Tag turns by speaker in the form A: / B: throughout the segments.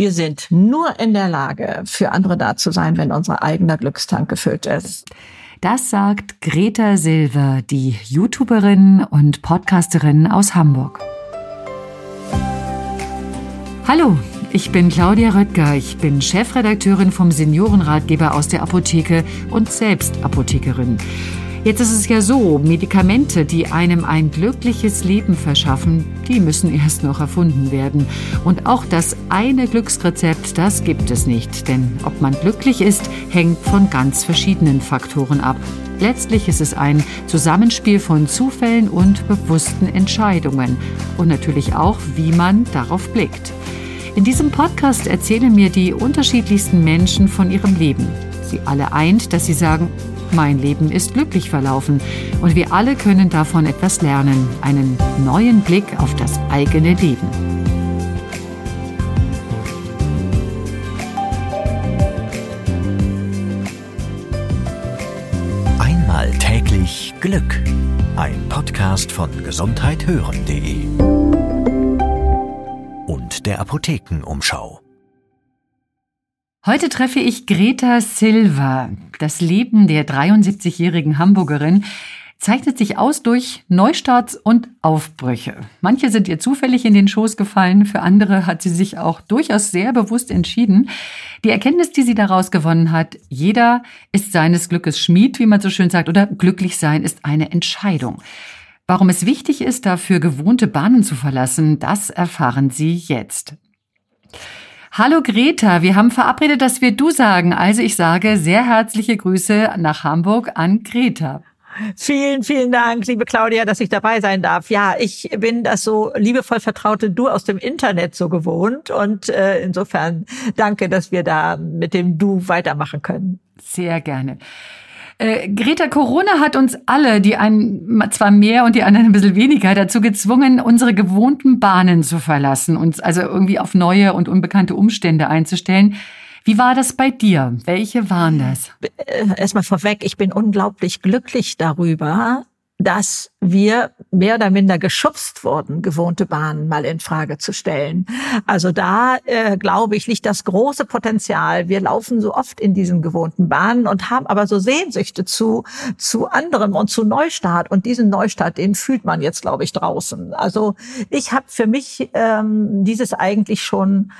A: Wir sind nur in der Lage, für andere da zu sein, wenn unser eigener Glückstank gefüllt ist.
B: Das sagt Greta Silver, die YouTuberin und Podcasterin aus Hamburg. Hallo, ich bin Claudia Röttger. Ich bin Chefredakteurin vom Seniorenratgeber aus der Apotheke und selbst Apothekerin. Jetzt ist es ja so, Medikamente, die einem ein glückliches Leben verschaffen, die müssen erst noch erfunden werden. Und auch das eine Glücksrezept, das gibt es nicht. Denn ob man glücklich ist, hängt von ganz verschiedenen Faktoren ab. Letztlich ist es ein Zusammenspiel von Zufällen und bewussten Entscheidungen. Und natürlich auch, wie man darauf blickt. In diesem Podcast erzählen mir die unterschiedlichsten Menschen von ihrem Leben. Sie alle eint, dass sie sagen, mein Leben ist glücklich verlaufen und wir alle können davon etwas lernen, einen neuen Blick auf das eigene Leben.
C: Einmal täglich Glück. Ein Podcast von gesundheithören.de und der Apothekenumschau.
B: Heute treffe ich Greta Silva. Das Leben der 73-jährigen Hamburgerin zeichnet sich aus durch Neustarts und Aufbrüche. Manche sind ihr zufällig in den Schoß gefallen, für andere hat sie sich auch durchaus sehr bewusst entschieden. Die Erkenntnis, die sie daraus gewonnen hat, jeder ist seines Glückes Schmied, wie man so schön sagt, oder glücklich sein ist eine Entscheidung. Warum es wichtig ist, dafür gewohnte Bahnen zu verlassen, das erfahren Sie jetzt. Hallo Greta, wir haben verabredet, dass wir du sagen. Also ich sage sehr herzliche Grüße nach Hamburg an Greta.
A: Vielen, vielen Dank, liebe Claudia, dass ich dabei sein darf. Ja, ich bin das so liebevoll vertraute Du aus dem Internet so gewohnt und äh, insofern danke, dass wir da mit dem Du weitermachen können.
B: Sehr gerne. Äh, Greta, Corona hat uns alle, die einen zwar mehr und die anderen ein bisschen weniger, dazu gezwungen, unsere gewohnten Bahnen zu verlassen, uns also irgendwie auf neue und unbekannte Umstände einzustellen. Wie war das bei dir? Welche waren das?
A: Äh, erstmal vorweg, ich bin unglaublich glücklich darüber, dass wir mehr oder minder geschubst wurden, gewohnte Bahnen mal in Frage zu stellen. Also da, äh, glaube ich, liegt das große Potenzial. Wir laufen so oft in diesen gewohnten Bahnen und haben aber so Sehnsüchte zu, zu anderem und zu Neustart. Und diesen Neustart, den fühlt man jetzt, glaube ich, draußen. Also ich habe für mich ähm, dieses eigentlich schon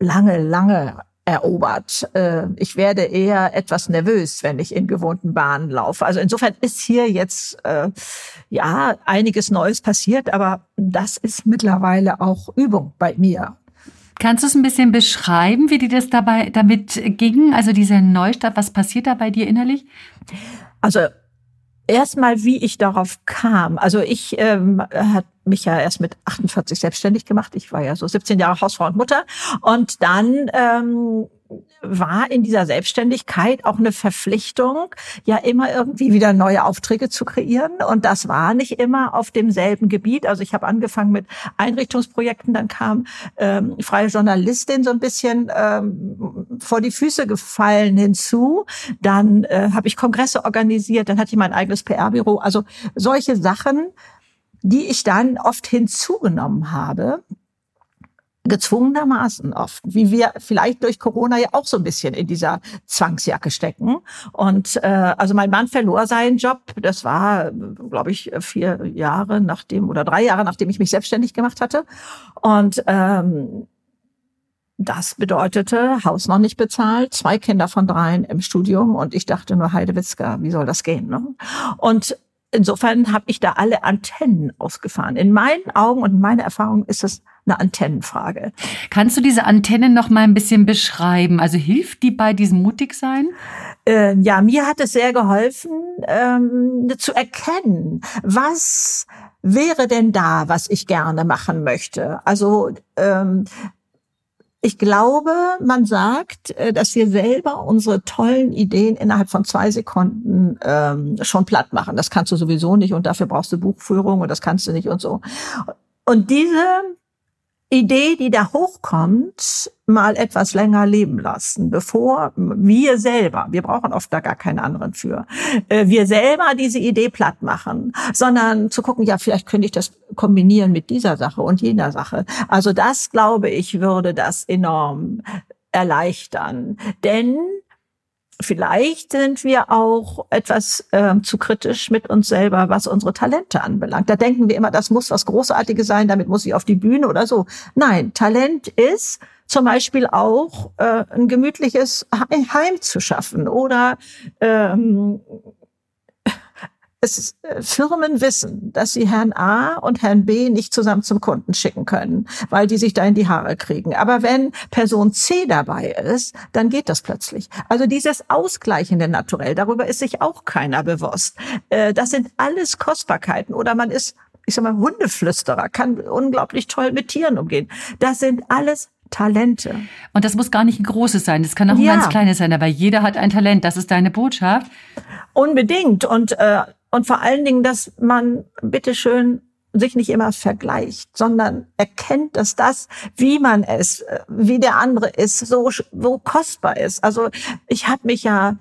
A: lange, lange erobert. Äh, ich werde eher etwas nervös, wenn ich in gewohnten Bahnen laufe. Also insofern ist hier jetzt äh, ja einiges Neues passiert, aber das ist mittlerweile auch Übung bei mir.
B: Kannst du es ein bisschen beschreiben, wie dir das dabei damit ging? Also dieser Neustart, was passiert da bei dir innerlich?
A: Also erstmal, wie ich darauf kam. Also ich ähm, hat mich ja erst mit 48 selbstständig gemacht. Ich war ja so 17 Jahre Hausfrau und Mutter. Und dann ähm, war in dieser Selbstständigkeit auch eine Verpflichtung, ja immer irgendwie wieder neue Aufträge zu kreieren. Und das war nicht immer auf demselben Gebiet. Also ich habe angefangen mit Einrichtungsprojekten, dann kam ähm, freie Journalistin so ein bisschen ähm, vor die Füße gefallen hinzu. Dann äh, habe ich Kongresse organisiert, dann hatte ich mein eigenes PR-Büro. Also solche Sachen, die ich dann oft hinzugenommen habe gezwungenermaßen oft, wie wir vielleicht durch Corona ja auch so ein bisschen in dieser Zwangsjacke stecken. Und äh, also mein Mann verlor seinen Job. Das war, glaube ich, vier Jahre nachdem oder drei Jahre nachdem ich mich selbstständig gemacht hatte. Und ähm, das bedeutete Haus noch nicht bezahlt, zwei Kinder von dreien im Studium und ich dachte nur Heidewitzka, wie soll das gehen? Ne? Und insofern habe ich da alle Antennen ausgefahren. In meinen Augen und in meiner Erfahrung ist es eine Antennenfrage.
B: Kannst du diese Antennen noch mal ein bisschen beschreiben? Also hilft die bei diesem Mutigsein?
A: Äh, ja, mir hat es sehr geholfen, ähm, zu erkennen, was wäre denn da, was ich gerne machen möchte. Also ähm, ich glaube, man sagt, äh, dass wir selber unsere tollen Ideen innerhalb von zwei Sekunden ähm, schon platt machen. Das kannst du sowieso nicht und dafür brauchst du Buchführung und das kannst du nicht und so. Und diese Idee, die da hochkommt, mal etwas länger leben lassen, bevor wir selber, wir brauchen oft da gar keinen anderen für, äh, wir selber diese Idee platt machen, sondern zu gucken, ja, vielleicht könnte ich das kombinieren mit dieser Sache und jener Sache. Also das, glaube ich, würde das enorm erleichtern. Denn vielleicht sind wir auch etwas äh, zu kritisch mit uns selber, was unsere Talente anbelangt. Da denken wir immer, das muss was Großartiges sein, damit muss ich auf die Bühne oder so. Nein, Talent ist zum Beispiel auch äh, ein gemütliches Heim zu schaffen oder ähm, es, äh, Firmen wissen, dass sie Herrn A und Herrn B nicht zusammen zum Kunden schicken können, weil die sich da in die Haare kriegen. Aber wenn Person C dabei ist, dann geht das plötzlich. Also dieses ausgleichende Naturell, darüber ist sich auch keiner bewusst. Äh, das sind alles Kostbarkeiten. Oder man ist, ich sag mal, Hundeflüsterer, kann unglaublich toll mit Tieren umgehen. Das sind alles Talente.
B: Und das muss gar nicht ein großes sein, das kann auch ein ja. ganz kleines sein, aber jeder hat ein Talent, das ist deine Botschaft.
A: Unbedingt. Und äh, und vor allen Dingen, dass man bitteschön sich nicht immer vergleicht, sondern erkennt, dass das, wie man es, wie der andere ist, so, so kostbar ist. Also ich habe mich ja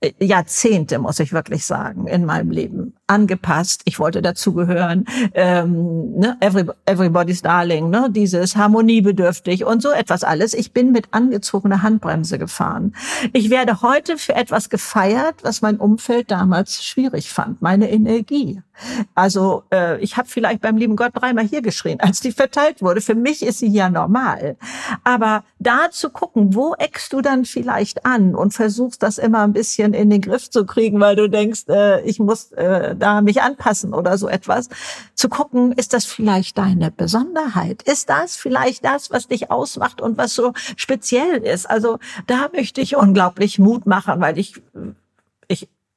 A: äh, Jahrzehnte, muss ich wirklich sagen, in meinem Leben angepasst. Ich wollte dazugehören. Ähm, ne? Every, everybody's Darling, ne? dieses harmoniebedürftig und so etwas alles. Ich bin mit angezogener Handbremse gefahren. Ich werde heute für etwas gefeiert, was mein Umfeld damals schwierig fand. Meine Energie. Also äh, ich habe vielleicht beim lieben Gott dreimal hier geschrien, als die verteilt wurde. Für mich ist sie ja normal. Aber da zu gucken, wo eckst du dann vielleicht an und versuchst das immer ein bisschen in den Griff zu kriegen, weil du denkst, äh, ich muss äh, da mich anpassen oder so etwas. Zu gucken, ist das vielleicht deine Besonderheit? Ist das vielleicht das, was dich ausmacht und was so speziell ist? Also da möchte ich unglaublich Mut machen, weil ich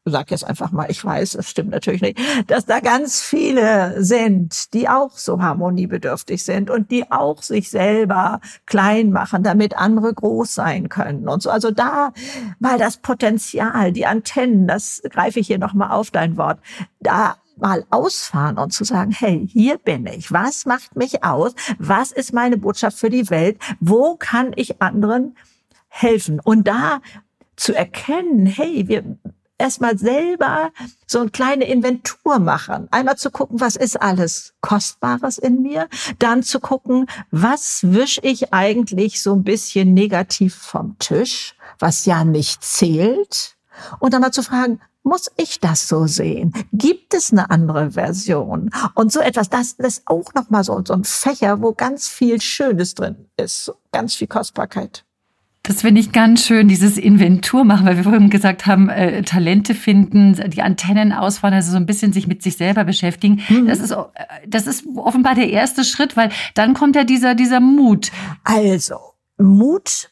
A: sag jetzt einfach mal, ich weiß, das stimmt natürlich nicht, dass da ganz viele sind, die auch so harmoniebedürftig sind und die auch sich selber klein machen, damit andere groß sein können und so. Also da mal das Potenzial, die Antennen, das greife ich hier nochmal auf dein Wort, da mal ausfahren und zu sagen, hey, hier bin ich. Was macht mich aus? Was ist meine Botschaft für die Welt? Wo kann ich anderen helfen? Und da zu erkennen, hey, wir, erstmal selber so eine kleine Inventur machen. Einmal zu gucken, was ist alles Kostbares in mir. Dann zu gucken, was wisch ich eigentlich so ein bisschen negativ vom Tisch, was ja nicht zählt. Und dann mal zu fragen, muss ich das so sehen? Gibt es eine andere Version? Und so etwas, das ist auch nochmal so, so ein Fächer, wo ganz viel Schönes drin ist, ganz viel Kostbarkeit.
B: Das finde ich ganz schön, dieses Inventur machen, weil wir vorhin gesagt haben, äh, Talente finden, die Antennen ausfahren, also so ein bisschen sich mit sich selber beschäftigen. Mhm. Das ist, äh, das ist offenbar der erste Schritt, weil dann kommt ja dieser, dieser Mut.
A: Also, Mut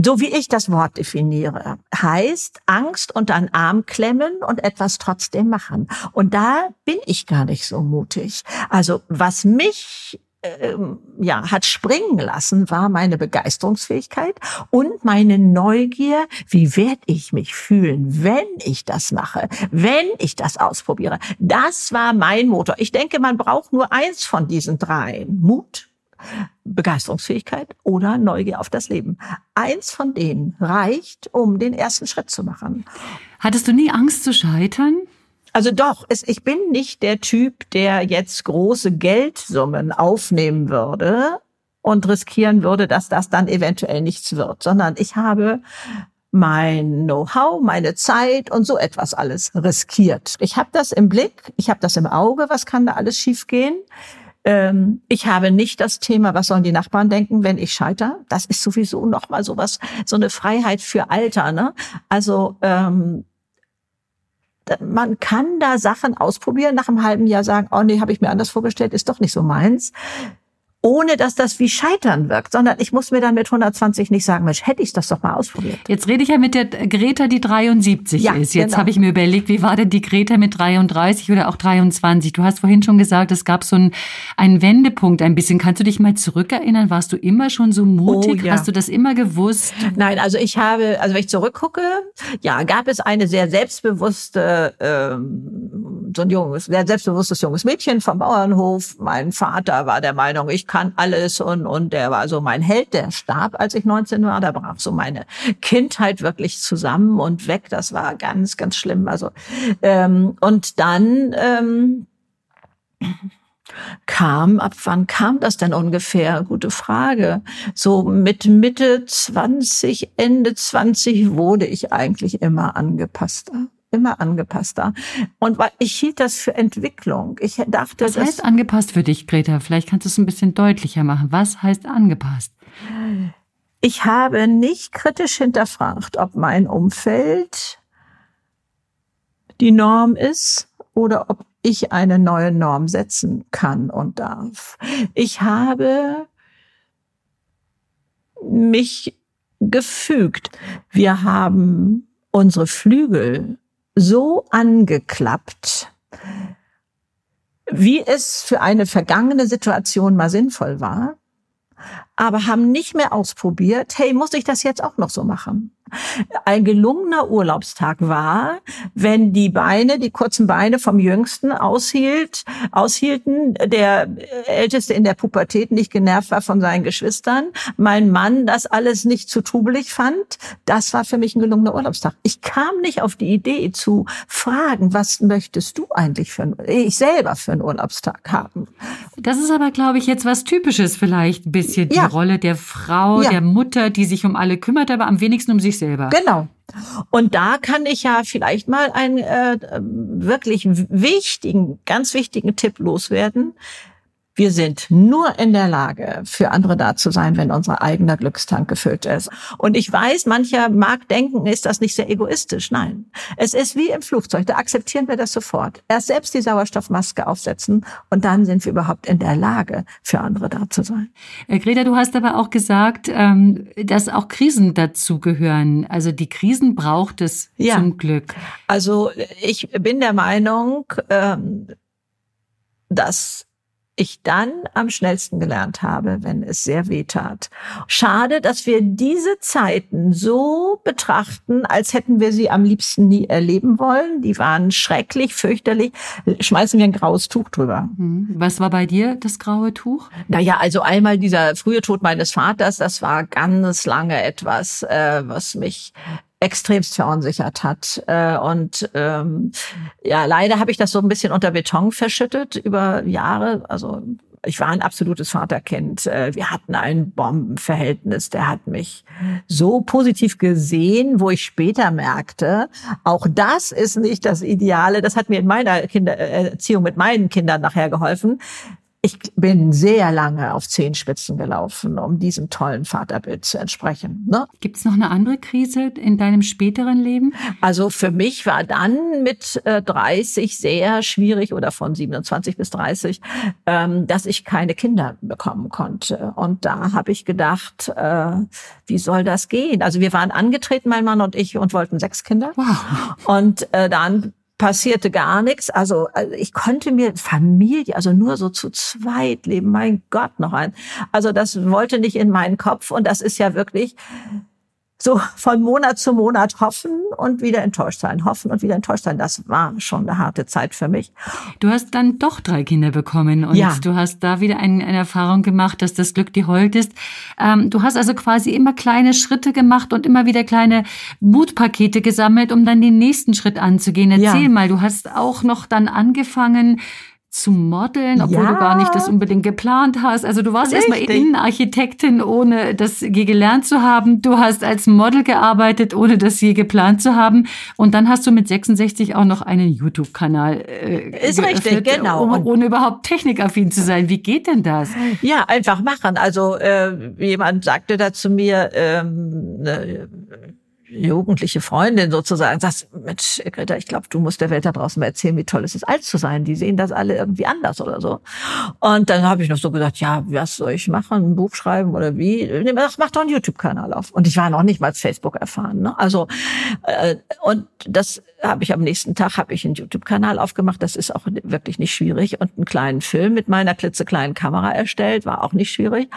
A: so wie ich das Wort definiere, heißt Angst unter einen Arm klemmen und etwas trotzdem machen. Und da bin ich gar nicht so mutig. Also was mich ja, hat springen lassen, war meine Begeisterungsfähigkeit und meine Neugier, wie werde ich mich fühlen, wenn ich das mache, wenn ich das ausprobiere. Das war mein Motor. Ich denke, man braucht nur eins von diesen dreien. Mut, Begeisterungsfähigkeit oder Neugier auf das Leben. Eins von denen reicht, um den ersten Schritt zu machen.
B: Hattest du nie Angst zu scheitern?
A: Also doch, es, ich bin nicht der Typ, der jetzt große Geldsummen aufnehmen würde und riskieren würde, dass das dann eventuell nichts wird, sondern ich habe mein Know-how, meine Zeit und so etwas alles riskiert. Ich habe das im Blick, ich habe das im Auge, was kann da alles schiefgehen. Ähm, ich habe nicht das Thema, was sollen die Nachbarn denken, wenn ich scheitere. Das ist sowieso noch mal sowas, so eine Freiheit für Alter. Ne? Also ähm, man kann da Sachen ausprobieren, nach einem halben Jahr sagen, oh nee, habe ich mir anders vorgestellt, ist doch nicht so meins ohne dass das wie Scheitern wirkt, sondern ich muss mir dann mit 120 nicht sagen, Mensch, hätte ich das doch mal ausprobiert.
B: Jetzt rede ich ja mit der Greta, die 73 ja, ist. Jetzt genau. habe ich mir überlegt, wie war denn die Greta mit 33 oder auch 23? Du hast vorhin schon gesagt, es gab so einen, einen Wendepunkt ein bisschen. Kannst du dich mal zurückerinnern? Warst du immer schon so mutig? Oh, ja. Hast du das immer gewusst?
A: Nein, also ich habe, also wenn ich zurückgucke, ja, gab es eine sehr selbstbewusste ähm, so ein junges, sehr selbstbewusstes junges Mädchen vom Bauernhof. Mein Vater war der Meinung, ich kann alles und, und der war so mein Held, der starb, als ich 19 war. Da brach so meine Kindheit wirklich zusammen und weg. Das war ganz, ganz schlimm. Also, ähm, und dann, ähm, kam, ab wann kam das denn ungefähr? Gute Frage. So mit Mitte 20, Ende 20 wurde ich eigentlich immer angepasster immer angepasster. Und ich hielt das für Entwicklung. Ich dachte,
B: was heißt angepasst für dich, Greta? Vielleicht kannst du es ein bisschen deutlicher machen. Was heißt angepasst?
A: Ich habe nicht kritisch hinterfragt, ob mein Umfeld die Norm ist oder ob ich eine neue Norm setzen kann und darf. Ich habe mich gefügt. Wir haben unsere Flügel so angeklappt, wie es für eine vergangene Situation mal sinnvoll war, aber haben nicht mehr ausprobiert, hey, muss ich das jetzt auch noch so machen? Ein gelungener Urlaubstag war, wenn die Beine, die kurzen Beine vom Jüngsten aushielt, aushielten, der Älteste in der Pubertät nicht genervt war von seinen Geschwistern, mein Mann das alles nicht zu trubelig fand. Das war für mich ein gelungener Urlaubstag. Ich kam nicht auf die Idee zu fragen, was möchtest du eigentlich für ich selber für einen Urlaubstag haben?
B: Das ist aber, glaube ich, jetzt was Typisches vielleicht ein bisschen. Die ja. Rolle der Frau, ja. der Mutter, die sich um alle kümmert, aber am wenigsten um sich selber.
A: Genau. Und da kann ich ja vielleicht mal einen äh, wirklich wichtigen, ganz wichtigen Tipp loswerden. Wir sind nur in der Lage, für andere da zu sein, wenn unser eigener Glückstank gefüllt ist. Und ich weiß, mancher mag denken, ist das nicht sehr egoistisch. Nein. Es ist wie im Flugzeug. Da akzeptieren wir das sofort. Erst selbst die Sauerstoffmaske aufsetzen und dann sind wir überhaupt in der Lage, für andere da zu sein.
B: Äh, Greta, du hast aber auch gesagt, ähm, dass auch Krisen dazugehören. Also die Krisen braucht es ja. zum Glück.
A: Also ich bin der Meinung, ähm, dass ich dann am schnellsten gelernt habe, wenn es sehr weh tat. Schade, dass wir diese Zeiten so betrachten, als hätten wir sie am liebsten nie erleben wollen. Die waren schrecklich, fürchterlich. Schmeißen wir ein graues Tuch drüber.
B: Hm. Was war bei dir das graue Tuch?
A: Naja, also einmal dieser frühe Tod meines Vaters, das war ganz lange etwas, äh, was mich extremst verunsichert hat. Äh, und ähm, ja, leider habe ich das so ein bisschen unter Beton verschüttet über Jahre. Also ich war ein absolutes Vaterkind. Äh, wir hatten ein Bombenverhältnis. Der hat mich so positiv gesehen, wo ich später merkte, auch das ist nicht das Ideale. Das hat mir in meiner Kindererziehung mit meinen Kindern nachher geholfen ich bin sehr lange auf Zehenspitzen gelaufen, um diesem tollen Vaterbild zu entsprechen.
B: Ne? Gibt es noch eine andere Krise in deinem späteren Leben?
A: Also für mich war dann mit äh, 30 sehr schwierig oder von 27 bis 30, ähm, dass ich keine Kinder bekommen konnte. Und da habe ich gedacht, äh, wie soll das gehen? Also wir waren angetreten, mein Mann und ich, und wollten sechs Kinder. Wow. Und äh, dann passierte gar nichts. Also, also ich konnte mir Familie, also nur so zu zweit leben, mein Gott noch ein. Also das wollte nicht in meinen Kopf und das ist ja wirklich so von Monat zu Monat hoffen und wieder enttäuscht sein, hoffen und wieder enttäuscht sein. Das war schon eine harte Zeit für mich.
B: Du hast dann doch drei Kinder bekommen und ja. du hast da wieder ein, eine Erfahrung gemacht, dass das Glück die Hold ist. Ähm, du hast also quasi immer kleine Schritte gemacht und immer wieder kleine Mutpakete gesammelt, um dann den nächsten Schritt anzugehen. Erzähl ja. mal, du hast auch noch dann angefangen, zu modeln, obwohl ja. du gar nicht das unbedingt geplant hast. Also du warst erstmal Innenarchitektin, ohne das je gelernt zu haben. Du hast als Model gearbeitet, ohne das je geplant zu haben. Und dann hast du mit 66 auch noch einen YouTube-Kanal
A: äh, Ist richtig, genau.
B: Um, ohne überhaupt technikaffin zu sein. Wie geht denn das?
A: Ja, einfach machen. Also äh, jemand sagte da zu mir, ähm, ne, jugendliche Freundin sozusagen sagst, Mensch, Greta, ich glaube, du musst der Welt da draußen mal erzählen, wie toll es ist, alt zu sein. Die sehen das alle irgendwie anders oder so. Und dann habe ich noch so gesagt, ja, was soll ich machen? Ein Buch schreiben oder wie? Mach doch einen YouTube-Kanal auf. Und ich war noch nicht mal Facebook erfahren. Ne? Also äh, und das habe ich am nächsten Tag habe ich einen YouTube-Kanal aufgemacht. Das ist auch wirklich nicht schwierig und einen kleinen Film mit meiner klitzekleinen Kamera erstellt, war auch nicht schwierig.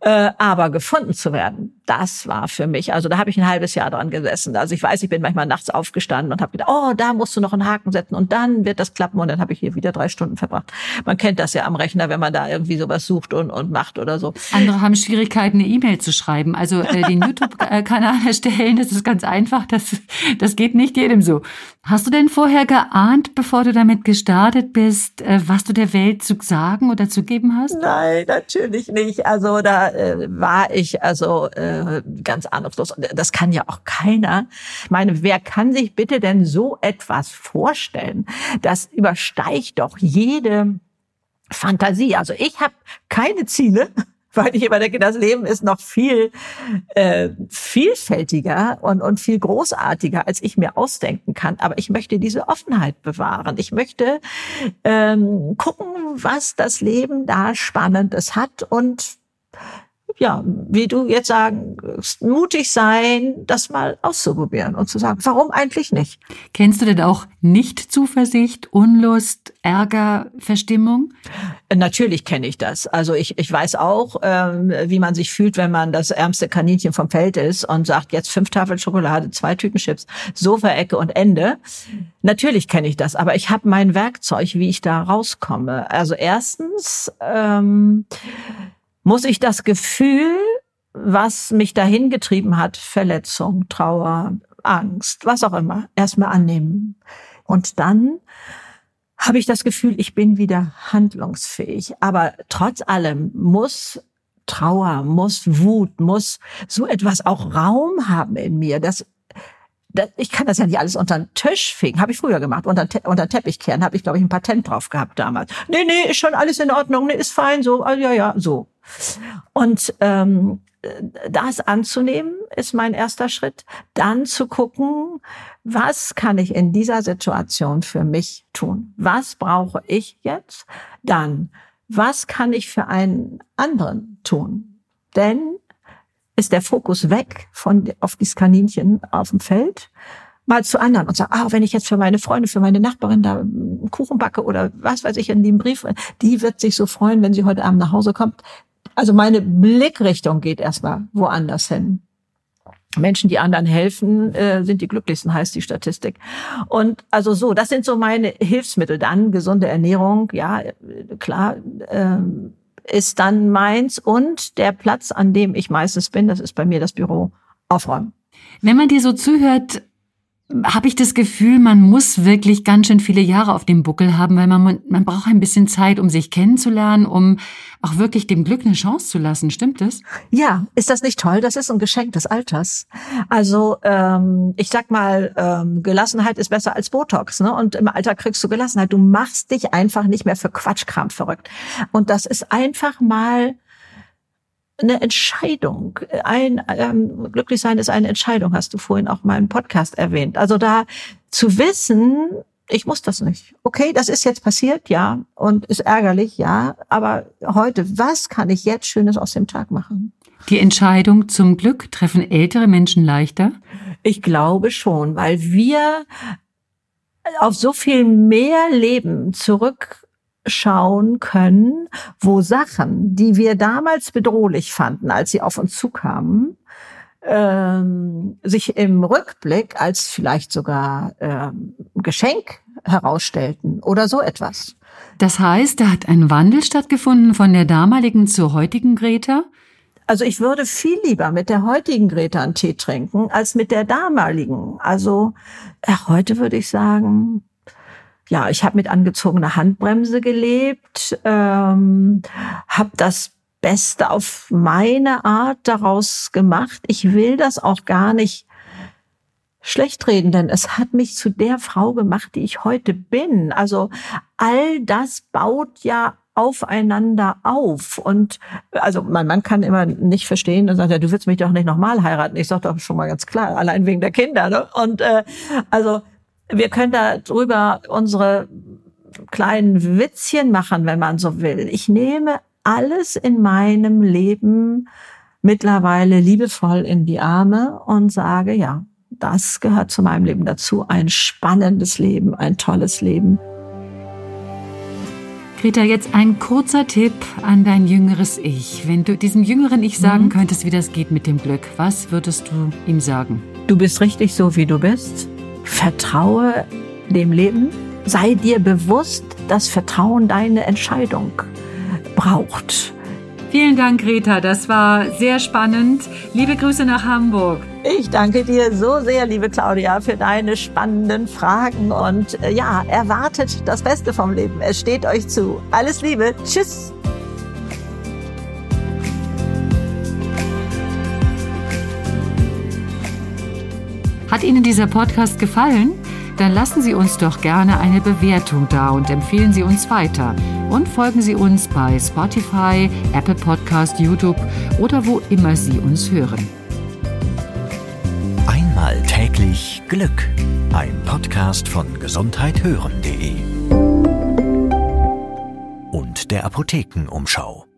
A: Äh, aber gefunden zu werden, das war für mich. Also da habe ich ein halbes Jahr dran dran gesessen. Also ich weiß, ich bin manchmal nachts aufgestanden und habe gedacht, oh, da musst du noch einen Haken setzen und dann wird das klappen und dann habe ich hier wieder drei Stunden verbracht. Man kennt das ja am Rechner, wenn man da irgendwie sowas sucht und, und macht oder so.
B: Andere haben Schwierigkeiten, eine E-Mail zu schreiben. Also äh, den YouTube-Kanal erstellen, das ist ganz einfach. Das, das geht nicht jedem so. Hast du denn vorher geahnt, bevor du damit gestartet bist, äh, was du der Welt zu sagen oder zu geben hast?
A: Nein, natürlich nicht. Also da äh, war ich also äh, ganz ahnungslos. Das kann ja auch keiner. Ich meine, wer kann sich bitte denn so etwas vorstellen? Das übersteigt doch jede Fantasie. Also ich habe keine Ziele weil ich immer denke, das Leben ist noch viel äh, vielfältiger und, und viel großartiger, als ich mir ausdenken kann. Aber ich möchte diese Offenheit bewahren. Ich möchte ähm, gucken, was das Leben da Spannendes hat und ja, wie du jetzt sagen, mutig sein, das mal auszuprobieren und zu sagen, warum eigentlich nicht?
B: Kennst du denn auch Nicht-Zuversicht, Unlust, Ärger, Verstimmung?
A: Natürlich kenne ich das. Also ich, ich weiß auch, ähm, wie man sich fühlt, wenn man das ärmste Kaninchen vom Feld ist und sagt, jetzt fünf Tafeln Schokolade, zwei Tüten Chips, Sofa-Ecke und Ende. Natürlich kenne ich das, aber ich habe mein Werkzeug, wie ich da rauskomme. Also erstens, ähm, muss ich das Gefühl, was mich dahin getrieben hat, Verletzung, Trauer, Angst, was auch immer, erstmal annehmen. Und dann habe ich das Gefühl, ich bin wieder handlungsfähig. Aber trotz allem muss Trauer, muss Wut, muss so etwas auch Raum haben in mir. Das, das, ich kann das ja nicht alles unter den Tisch fegen. Habe ich früher gemacht. Unter, unter den Teppich kehren habe ich, glaube ich, ein Patent drauf gehabt damals. Nee, nee, ist schon alles in Ordnung. Nee, ist fein. So, ah, ja, ja, so. Und ähm, das anzunehmen, ist mein erster Schritt. Dann zu gucken, was kann ich in dieser Situation für mich tun? Was brauche ich jetzt? Dann, was kann ich für einen anderen tun? Denn ist der Fokus weg von auf dieses Kaninchen auf dem Feld mal zu anderen und sage, ah, wenn ich jetzt für meine Freunde, für meine Nachbarin da einen Kuchen backe oder was weiß ich, in dem Brief, die wird sich so freuen, wenn sie heute Abend nach Hause kommt. Also meine Blickrichtung geht erstmal woanders hin. Menschen, die anderen helfen, äh, sind die glücklichsten, heißt die Statistik. Und also so, das sind so meine Hilfsmittel. Dann gesunde Ernährung, ja, klar, äh, ist dann meins. Und der Platz, an dem ich meistens bin, das ist bei mir das Büro, aufräumen.
B: Wenn man dir so zuhört, habe ich das Gefühl, man muss wirklich ganz schön viele Jahre auf dem Buckel haben, weil man, man braucht ein bisschen Zeit, um sich kennenzulernen, um auch wirklich dem Glück eine Chance zu lassen. Stimmt das?
A: Ja, ist das nicht toll? Das ist ein Geschenk des Alters. Also ähm, ich sag mal, ähm, Gelassenheit ist besser als Botox. Ne? Und im Alter kriegst du Gelassenheit. Du machst dich einfach nicht mehr für Quatschkram verrückt. Und das ist einfach mal eine Entscheidung. Ein ähm, glücklich sein ist eine Entscheidung, hast du vorhin auch mal im Podcast erwähnt. Also da zu wissen, ich muss das nicht. Okay, das ist jetzt passiert, ja, und ist ärgerlich, ja, aber heute, was kann ich jetzt Schönes aus dem Tag machen?
B: Die Entscheidung zum Glück treffen ältere Menschen leichter?
A: Ich glaube schon, weil wir auf so viel mehr Leben zurück schauen können, wo Sachen, die wir damals bedrohlich fanden, als sie auf uns zukamen, ähm, sich im Rückblick als vielleicht sogar ähm, Geschenk herausstellten oder so etwas.
B: Das heißt, da hat ein Wandel stattgefunden von der damaligen zur heutigen Greta?
A: Also ich würde viel lieber mit der heutigen Greta einen Tee trinken als mit der damaligen. Also heute würde ich sagen, ja, ich habe mit angezogener Handbremse gelebt, ähm, habe das Beste auf meine Art daraus gemacht. Ich will das auch gar nicht schlecht reden, denn es hat mich zu der Frau gemacht, die ich heute bin. Also all das baut ja aufeinander auf. Und also mein Mann kann immer nicht verstehen und sagt, ja, du willst mich doch nicht nochmal heiraten. Ich sage doch schon mal ganz klar, allein wegen der Kinder. Ne? Und äh, also wir können da drüber unsere kleinen Witzchen machen, wenn man so will. Ich nehme alles in meinem Leben mittlerweile liebevoll in die Arme und sage, ja, das gehört zu meinem Leben dazu. Ein spannendes Leben, ein tolles Leben.
B: Greta, jetzt ein kurzer Tipp an dein jüngeres Ich. Wenn du diesem jüngeren Ich sagen mhm. könntest, wie das geht mit dem Glück, was würdest du ihm sagen?
A: Du bist richtig so, wie du bist. Vertraue dem Leben. Sei dir bewusst, dass Vertrauen deine Entscheidung braucht.
B: Vielen Dank, Greta. Das war sehr spannend. Liebe Grüße nach Hamburg.
A: Ich danke dir so sehr, liebe Claudia, für deine spannenden Fragen und äh, ja, erwartet das Beste vom Leben. Es steht euch zu. Alles Liebe. Tschüss.
B: Hat Ihnen dieser Podcast gefallen? Dann lassen Sie uns doch gerne eine Bewertung da und empfehlen Sie uns weiter und folgen Sie uns bei Spotify, Apple Podcast, YouTube oder wo immer Sie uns hören.
C: Einmal täglich Glück. Ein Podcast von gesundheithören.de und der Apothekenumschau.